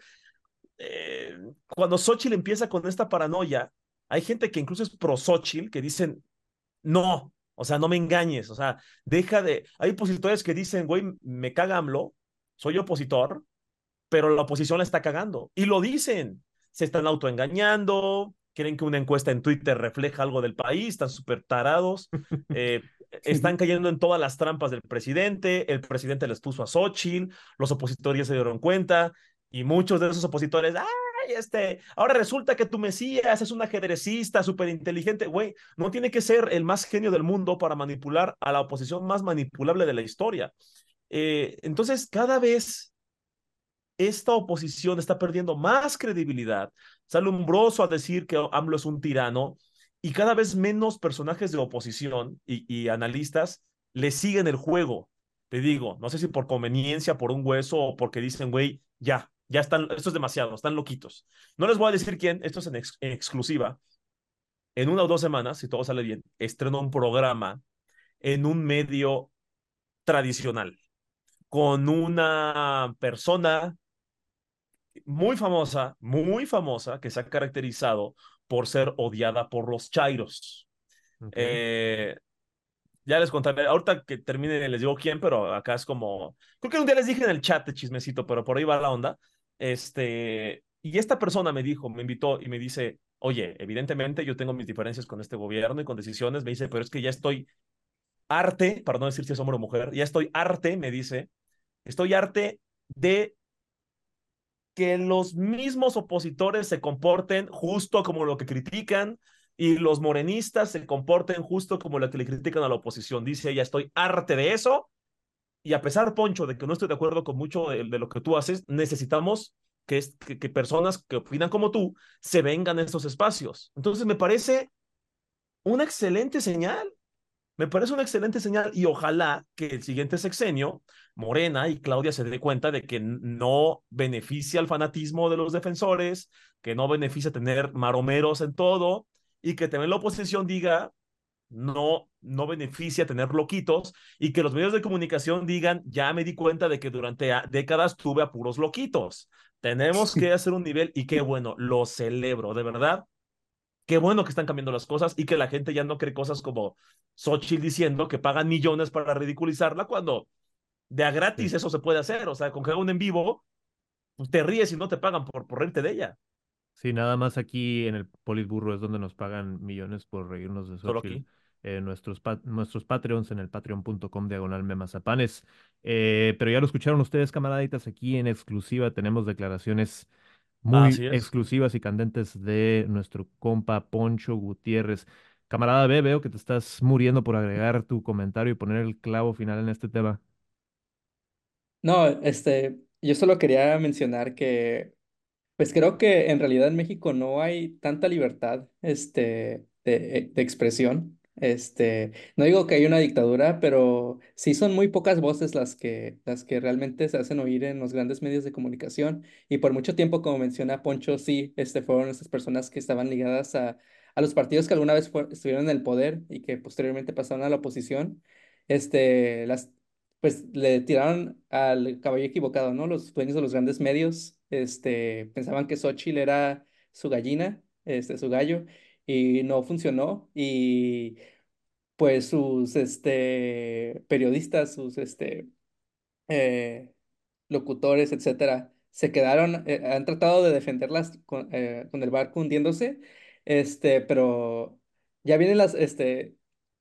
eh, cuando Xochitl empieza con esta paranoia, hay gente que incluso es pro Xochitl, que dicen, no, o sea, no me engañes, o sea, deja de... Hay opositores que dicen, güey, me caga AMLO, soy opositor, pero la oposición la está cagando. Y lo dicen, se están autoengañando, quieren que una encuesta en Twitter refleje algo del país, están súper tarados, eh, están cayendo en todas las trampas del presidente, el presidente les puso a Xochitl, los opositores se dieron cuenta y muchos de esos opositores, este, ahora resulta que tu Mesías es un ajedrecista súper inteligente, güey, no tiene que ser el más genio del mundo para manipular a la oposición más manipulable de la historia. Eh, entonces, cada vez esta oposición está perdiendo más credibilidad, sale a decir que AMLO es un tirano y cada vez menos personajes de oposición y, analistas le siguen el juego. Te digo, no sé si por conveniencia, por un hueso o porque dicen, güey, ya, ya están, esto es demasiado, están loquitos. No les voy a decir quién, esto es en, en exclusiva. En una o dos semanas, si todo sale bien, estreno un programa en un medio tradicional con una persona muy famosa, muy famosa, que se ha caracterizado por ser odiada por los chairos. Eh, ya les contaré, ahorita que termine les digo quién, pero acá es como, creo que un día les dije en el chat de chismecito, pero por ahí va la onda. Este, y esta persona me dijo, me invitó y me dice, oye, evidentemente yo tengo mis diferencias con este gobierno y con decisiones, me dice, pero es que ya estoy arte, para no decir si es hombre o mujer, ya estoy arte, me dice, estoy arte de que los mismos opositores se comporten justo como lo que critican y los morenistas se comporten justo como lo que le critican a la oposición. Dice ella, estoy arte de eso. Y a pesar, Poncho, de que no estoy de acuerdo con mucho de, lo que tú haces, necesitamos que, que, personas que opinan como tú se vengan a estos espacios. Entonces me parece una excelente señal. Me parece una excelente señal y ojalá que el siguiente sexenio, Morena y Claudia se dé cuenta de que no beneficia el fanatismo de los defensores, que no beneficia tener maromeros en todo y que también la oposición diga no, no beneficia tener loquitos y que los medios de comunicación digan, ya me di cuenta de que durante décadas tuve a puros loquitos. Tenemos que hacer un nivel y qué bueno, lo celebro, de verdad. Qué bueno que están cambiando las cosas y que la gente ya no cree cosas como Xochitl diciendo que pagan millones para ridiculizarla cuando de a gratis eso se puede hacer. O sea, con que haga un en vivo, pues te ríes y no te pagan por, por reírte de ella. Sí, nada más aquí en el Politburro es donde nos pagan millones por reírnos de Xochitl. Eh, nuestros, nuestros Patreons en el patreon.com diagonal memazapanes. Eh, pero ya lo escucharon ustedes, camaraditas, aquí en exclusiva tenemos declaraciones muy exclusivas y candentes de nuestro compa Poncho Gutiérrez. Camarada B, veo que te estás muriendo por agregar tu comentario y poner el clavo final en este tema. No, este, yo solo quería mencionar que, pues creo que en realidad en México no hay tanta libertad, este, de, de expresión. Este, no digo que hay una dictadura, pero sí son muy pocas voces las que, las que realmente se hacen oír en los grandes medios de comunicación. Y por mucho tiempo, como menciona Poncho, sí, este, fueron esas personas que estaban ligadas a, a los partidos que alguna vez estuvieron en el poder y que posteriormente pasaron a la oposición. Este, las, pues le tiraron al caballo equivocado, ¿no? Los dueños de los grandes medios, este, pensaban que Xochitl era su gallina, este, su gallo y no funcionó y pues sus este, periodistas, sus este, eh, locutores, etcétera, se quedaron, eh, han tratado de defenderlas con, eh, con, el barco hundiéndose, este, pero ya vienen las, este,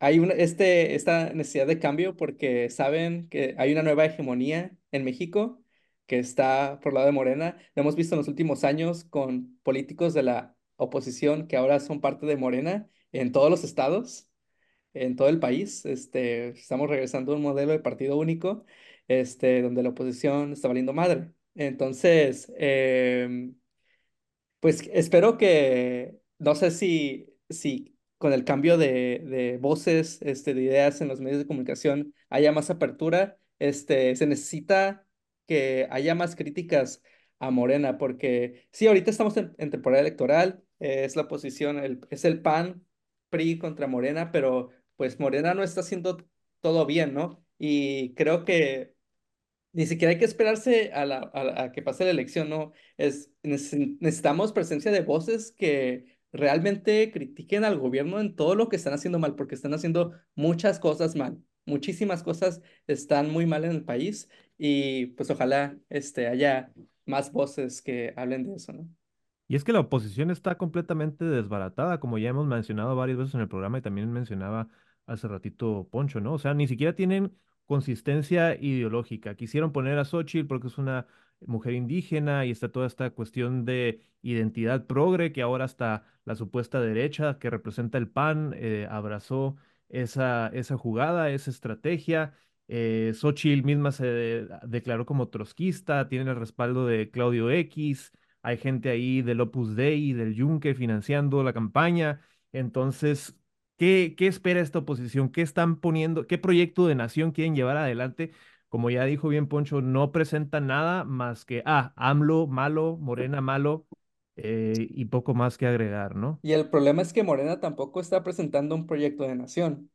hay una, este, esta necesidad de cambio porque saben que hay una nueva hegemonía en México que está por lado de Morena. Lo hemos visto en los últimos años con políticos de la oposición que ahora son parte de Morena en todos los estados, en todo el país. Este, estamos regresando a un modelo de partido único, este, donde la oposición está valiendo madre. Entonces, em, pues espero que, no sé si, si con el cambio de, de voces, este, de ideas en los medios de comunicación haya más apertura. Este, se necesita que haya más críticas a Morena, porque sí, ahorita estamos en, temporada electoral, es la posición, el, es el PAN, PRI contra Morena, pero pues Morena no está haciendo todo bien, ¿no? Y creo que ni siquiera hay que esperarse a, la, a, que pase la elección, ¿no? Es, necesitamos presencia de voces que realmente critiquen al gobierno en todo lo que están haciendo mal, porque están haciendo muchas cosas mal. Muchísimas cosas están muy mal en el país y pues ojalá este, haya más voces que hablen de eso, ¿no? Y es que la oposición está completamente desbaratada, como ya hemos mencionado varias veces en el programa y también mencionaba hace ratito Poncho, ¿no? O sea, ni siquiera tienen consistencia ideológica. Quisieron poner a Xochitl porque es una mujer indígena y está toda esta cuestión de identidad progre que ahora hasta la supuesta derecha que representa el PAN eh, abrazó esa, esa jugada, esa estrategia. Eh, Xochitl misma se declaró como trotskista, tiene el respaldo de Claudio X, hay gente ahí del Opus Dei, del Yunque financiando la campaña. Entonces, ¿qué, qué espera esta oposición? ¿Qué están poniendo? ¿Qué proyecto de nación quieren llevar adelante? Como ya dijo bien Poncho, no presenta nada más que, ah, AMLO malo, Morena malo, eh, y poco más que agregar, ¿no? Y el problema es que Morena tampoco está presentando un proyecto de nación.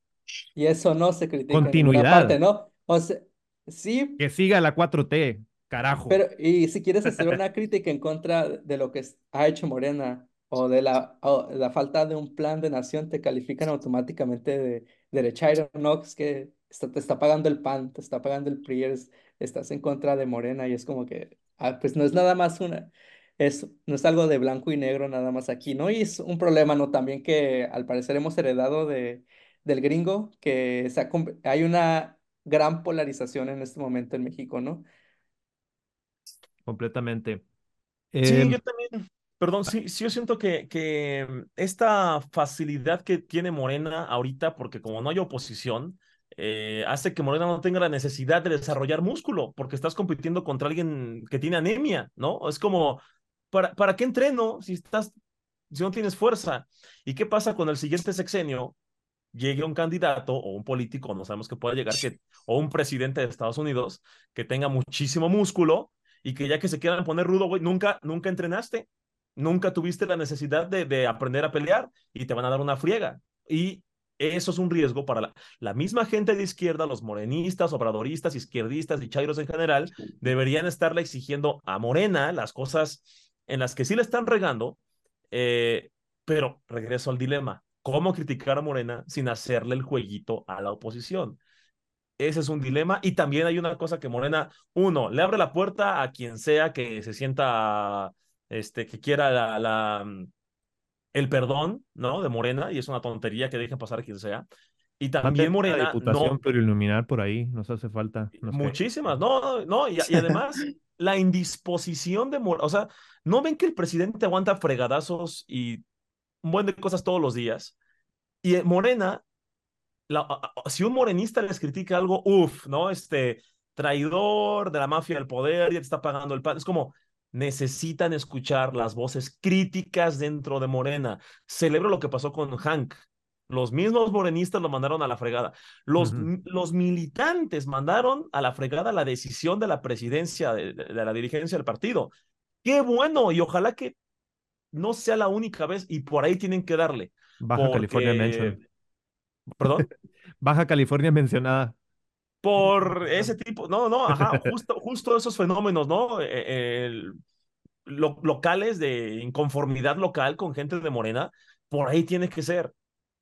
Y eso no se critica Continuidad. en parte, ¿no? O sea, sí. Que siga la 4T, carajo. Pero, y si quieres hacer una crítica en contra de lo que ha hecho Morena o de la, la falta de un plan de nación, te califican automáticamente de derechairo, ¿no? Es que está, te está pagando el PAN, te está pagando el PRI, estás en contra de Morena y es como que, ah, pues no es nada más una, es, no es algo de blanco y negro nada más aquí, ¿no? Y es un problema, ¿no? También que al parecer hemos heredado de, del gringo, que se hay una gran polarización en este momento en México, ¿no? Completamente. Sí, em, yo también, perdón, sí, sí yo siento que, que esta facilidad que tiene Morena ahorita, porque como no hay oposición, eh, hace que Morena no tenga la necesidad de desarrollar músculo, porque estás compitiendo contra alguien que tiene anemia, ¿no? Es como, ¿para, ¿para qué entreno si, no tienes fuerza? ¿Y qué pasa con el siguiente sexenio? Llegue un candidato o un político, no sabemos que pueda llegar, que, o un presidente de Estados Unidos que tenga muchísimo músculo y que ya que se quieran poner rudo, güey, nunca, nunca entrenaste, nunca tuviste la necesidad de, de aprender a pelear y te van a dar una friega. Y eso es un riesgo para la, la, misma gente de izquierda, los morenistas, obradoristas, izquierdistas y chairos en general, deberían estarle exigiendo a Morena las cosas en las que sí le están regando, eh, pero regreso al dilema, ¿cómo criticar a Morena sin hacerle el jueguito a la oposición? Ese es un dilema. Y también hay una cosa que Morena, uno, le abre la puerta a quien sea que se sienta, este, que quiera la, la el perdón, ¿no? De Morena, y es una tontería que dejen pasar a quien sea. Y también Morena. Diputación no, iluminar por ahí, nos hace falta. muchísimas, no, no, y, además la indisposición de Morena, o sea, ¿no ven que el presidente aguanta fregadazos y un buen de cosas todos los días? Y Morena, si un morenista les critica algo, uff, ¿no? Este traidor de la mafia del poder, ya te está pagando el pan. Es como, necesitan escuchar las voces críticas dentro de Morena. Celebro lo que pasó con Hank. Los mismos morenistas lo mandaron a la fregada. Los, los militantes mandaron a la fregada la decisión de la presidencia, de, la dirigencia del partido. Qué bueno, y ojalá que no sea la única vez, y por ahí tienen que darle. Baja California mencionada. ¿Perdón? Baja California mencionada por ese tipo, no, no, ajá, justo, justo esos fenómenos, ¿no? Eh, locales de inconformidad local con gente de Morena, por ahí tiene que ser.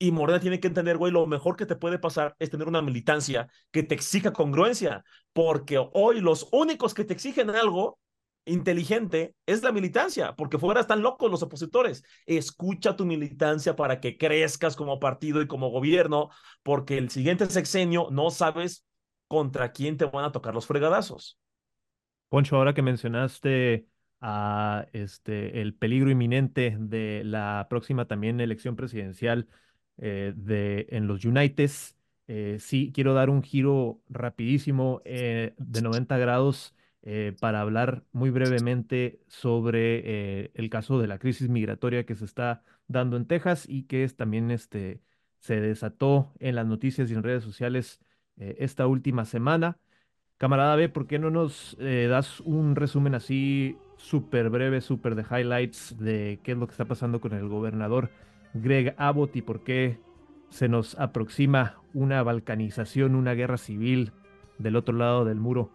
Y Morena tiene que entender, güey, lo mejor que te puede pasar es tener una militancia que te exija congruencia, porque hoy los únicos que te exigen algo inteligente es la militancia, porque fuera están locos los opositores. Escucha tu militancia para que crezcas como partido y como gobierno, porque el siguiente sexenio no sabes contra quién te van a tocar los fregadazos. Poncho, ahora que mencionaste a este el peligro inminente de la próxima también elección presidencial eh, de en los Unites, eh, sí quiero dar un giro rapidísimo eh, de 90 grados para hablar muy brevemente sobre el caso de la crisis migratoria que se está dando en Texas y que es también este se desató en las noticias y en redes sociales eh, esta última semana. Camarada B, ¿por qué no nos eh, das un resumen así súper breve, súper de highlights de qué es lo que está pasando con el gobernador Greg Abbott y por qué se nos aproxima una balcanización, una guerra civil del otro lado del muro?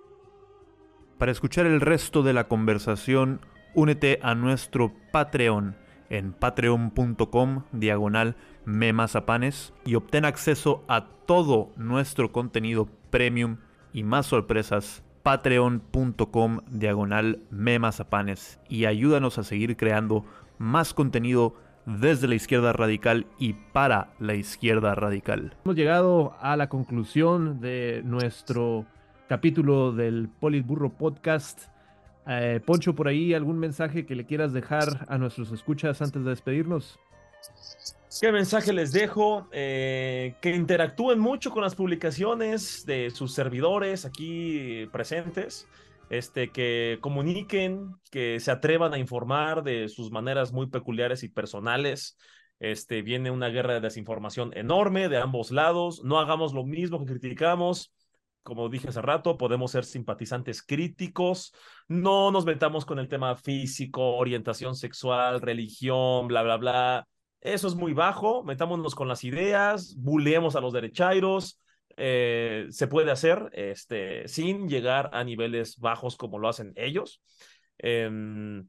Para escuchar el resto de la conversación, únete a nuestro Patreon en patreon.com diagonal memazapanes y obtén acceso a todo nuestro contenido premium y más sorpresas patreon.com diagonal memazapanes y ayúdanos a seguir creando más contenido desde la izquierda radical y para la izquierda radical. Hemos llegado a la conclusión de nuestro capítulo del Politburro Podcast. Eh, Poncho, por ahí algún mensaje que le quieras dejar a nuestros escuchas antes de despedirnos. ¿Qué mensaje les dejo? Eh, que interactúen mucho con las publicaciones de sus servidores aquí presentes. Este, que comuniquen, que se atrevan a informar de sus maneras muy peculiares y personales. Este, viene una guerra de desinformación enorme de ambos lados. No hagamos lo mismo que criticamos. Como dije hace rato, podemos ser simpatizantes críticos. No nos metamos con el tema físico, orientación sexual, religión, bla, bla, bla eso es muy bajo, metámonos con las ideas, buleemos a los derechairos, eh, se puede hacer este, sin llegar a niveles bajos como lo hacen ellos. Em,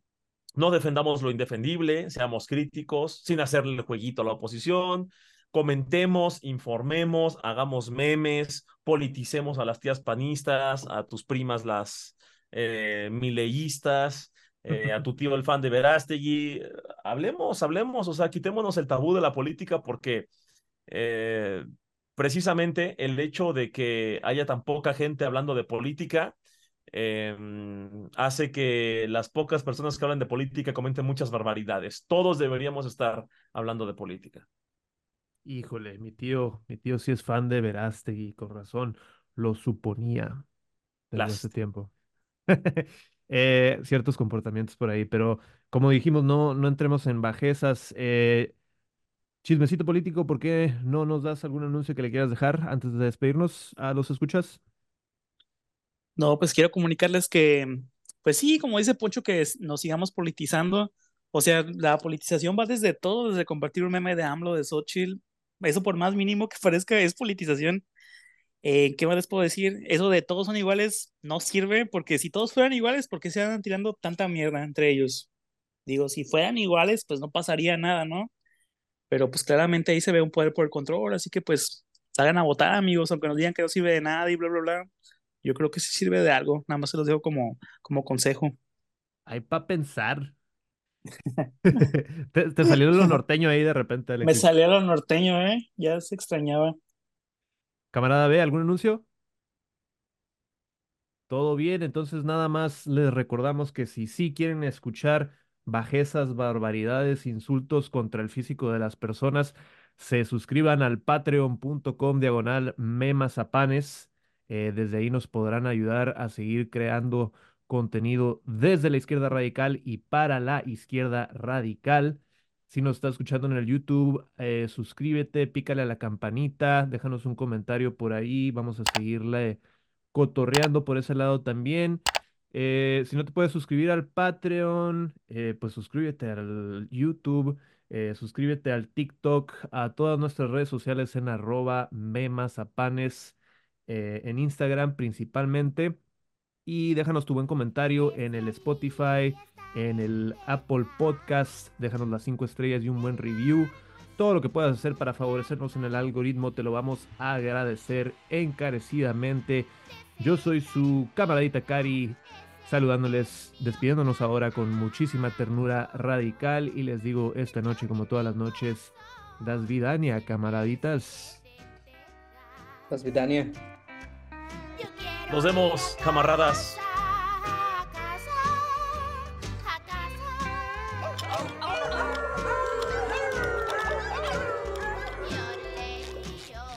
no defendamos lo indefendible, seamos críticos, sin hacerle el jueguito a la oposición, comentemos, informemos, hagamos memes, politicemos a las tías panistas, a tus primas las eh, mileístas, eh, a tu tío el fan de Verástegui, hablemos, hablemos, o sea, quitémonos el tabú de la política porque eh, precisamente el hecho de que haya tan poca gente hablando de política em, hace que las pocas personas que hablan de política comenten muchas barbaridades. Todos deberíamos estar hablando de política. Híjole, mi tío, mi tío sí es fan de Verástegui, con razón, lo suponía desde hace tiempo. Eh, ciertos comportamientos por ahí, pero como dijimos, no, no entremos en bajezas. Eh, chismecito político, ¿por qué no nos das algún anuncio que le quieras dejar antes de despedirnos a los escuchas? No, pues quiero comunicarles que, pues sí, como dice Poncho, que nos sigamos politizando. O sea, la politización va desde todo, desde compartir un meme de AMLO, de Xochitl. Eso por más mínimo que parezca es politización. Eh, ¿Qué más les puedo decir? Eso de todos son iguales no sirve porque si todos fueran iguales, ¿por qué se andan tirando tanta mierda entre ellos? Digo, si fueran iguales, pues no pasaría nada, ¿no? Pero pues claramente ahí se ve un poder por el control, así que pues salgan a votar, amigos, aunque nos digan que no sirve de nada y bla, bla, bla. Yo creo que sí sirve de algo, nada más se los dejo como, como consejo. Hay para pensar. te, salió lo norteño ahí de repente, Me salió lo norteño, ¿eh? Ya se extrañaba. Camarada B, ¿algún anuncio? Todo bien, entonces nada más les recordamos que si sí quieren escuchar bajezas, barbaridades, insultos contra el físico de las personas, se suscriban al patreon.com diagonal memazapanes. Eh, desde ahí nos podrán ayudar a seguir creando contenido desde la izquierda radical y para la izquierda radical. Si nos está escuchando en el YouTube, eh, suscríbete, pícale a la campanita, déjanos un comentario por ahí, vamos a seguirle cotorreando por ese lado también. Eh, si no te puedes suscribir al Patreon, eh, pues suscríbete al YouTube, suscríbete al TikTok, a todas nuestras redes sociales en arroba memazapanes, en Instagram principalmente. Y déjanos tu buen comentario en el Spotify, en el Apple Podcast. Déjanos las 5 estrellas y un buen review. Todo lo que puedas hacer para favorecernos en el algoritmo te lo vamos a agradecer encarecidamente. Yo soy su camaradita Cari, saludándoles, despidiéndonos ahora con muchísima ternura radical. Y les digo esta noche, como todas las noches, das vidania, camaraditas. Das vidania. Nos vemos, camaradas.